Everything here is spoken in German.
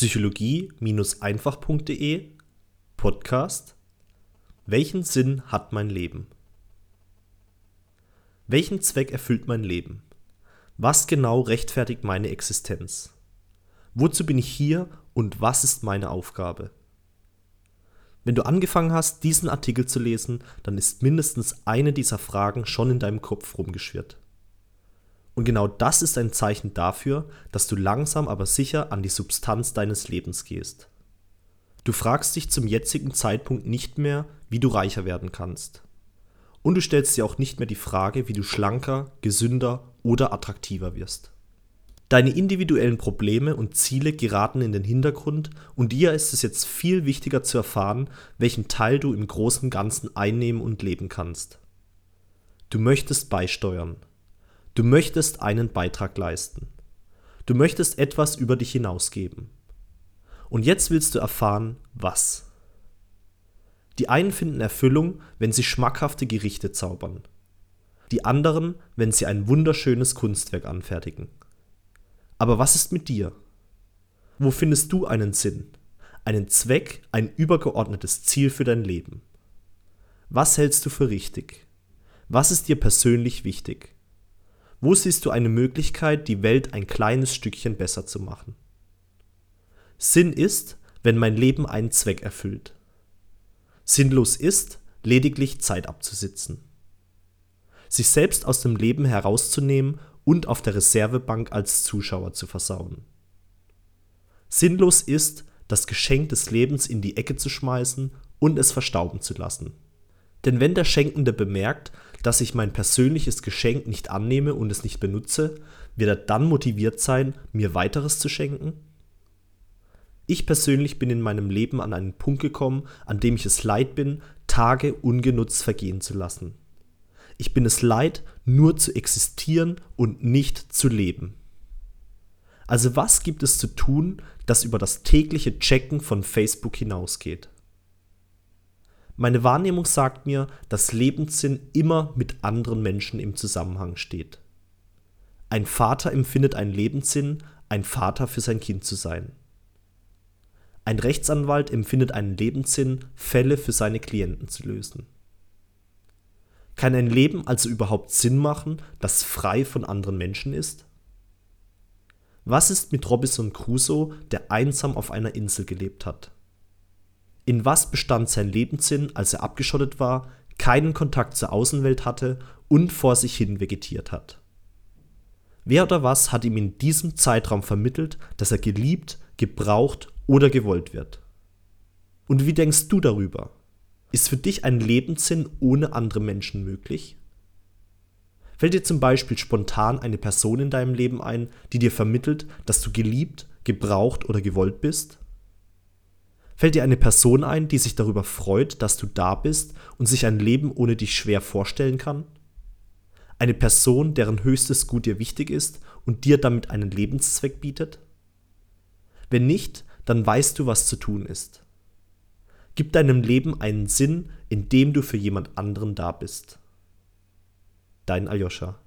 psychologie-einfach.de Podcast Welchen Sinn hat mein Leben? Welchen Zweck erfüllt mein Leben? Was genau rechtfertigt meine Existenz? Wozu bin ich hier und was ist meine Aufgabe? Wenn du angefangen hast, diesen Artikel zu lesen, dann ist mindestens eine dieser Fragen schon in deinem Kopf rumgeschwirrt. Und genau das ist ein Zeichen dafür, dass du langsam aber sicher an die Substanz deines Lebens gehst. Du fragst dich zum jetzigen Zeitpunkt nicht mehr, wie du reicher werden kannst. Und du stellst dir auch nicht mehr die Frage, wie du schlanker, gesünder oder attraktiver wirst. Deine individuellen Probleme und Ziele geraten in den Hintergrund und dir ist es jetzt viel wichtiger zu erfahren, welchen Teil du im großen Ganzen einnehmen und leben kannst. Du möchtest beisteuern. Du möchtest einen Beitrag leisten. Du möchtest etwas über dich hinausgeben. Und jetzt willst du erfahren, was. Die einen finden Erfüllung, wenn sie schmackhafte Gerichte zaubern. Die anderen, wenn sie ein wunderschönes Kunstwerk anfertigen. Aber was ist mit dir? Wo findest du einen Sinn, einen Zweck, ein übergeordnetes Ziel für dein Leben? Was hältst du für richtig? Was ist dir persönlich wichtig? Wo siehst du eine Möglichkeit, die Welt ein kleines Stückchen besser zu machen? Sinn ist, wenn mein Leben einen Zweck erfüllt. Sinnlos ist, lediglich Zeit abzusitzen. Sich selbst aus dem Leben herauszunehmen und auf der Reservebank als Zuschauer zu versauen. Sinnlos ist, das Geschenk des Lebens in die Ecke zu schmeißen und es verstauben zu lassen. Denn wenn der Schenkende bemerkt, dass ich mein persönliches Geschenk nicht annehme und es nicht benutze, wird er dann motiviert sein, mir weiteres zu schenken? Ich persönlich bin in meinem Leben an einen Punkt gekommen, an dem ich es leid bin, Tage ungenutzt vergehen zu lassen. Ich bin es leid, nur zu existieren und nicht zu leben. Also was gibt es zu tun, das über das tägliche Checken von Facebook hinausgeht? Meine Wahrnehmung sagt mir, dass Lebenssinn immer mit anderen Menschen im Zusammenhang steht. Ein Vater empfindet einen Lebenssinn, ein Vater für sein Kind zu sein. Ein Rechtsanwalt empfindet einen Lebenssinn, Fälle für seine Klienten zu lösen. Kann ein Leben also überhaupt Sinn machen, das frei von anderen Menschen ist? Was ist mit Robinson Crusoe, der einsam auf einer Insel gelebt hat? In was bestand sein Lebenssinn, als er abgeschottet war, keinen Kontakt zur Außenwelt hatte und vor sich hin vegetiert hat? Wer oder was hat ihm in diesem Zeitraum vermittelt, dass er geliebt, gebraucht oder gewollt wird? Und wie denkst du darüber? Ist für dich ein Lebenssinn ohne andere Menschen möglich? Fällt dir zum Beispiel spontan eine Person in deinem Leben ein, die dir vermittelt, dass du geliebt, gebraucht oder gewollt bist? Fällt dir eine Person ein, die sich darüber freut, dass du da bist und sich ein Leben ohne dich schwer vorstellen kann? Eine Person, deren höchstes Gut dir wichtig ist und dir damit einen Lebenszweck bietet? Wenn nicht, dann weißt du, was zu tun ist. Gib deinem Leben einen Sinn, indem du für jemand anderen da bist. Dein Aljoscha.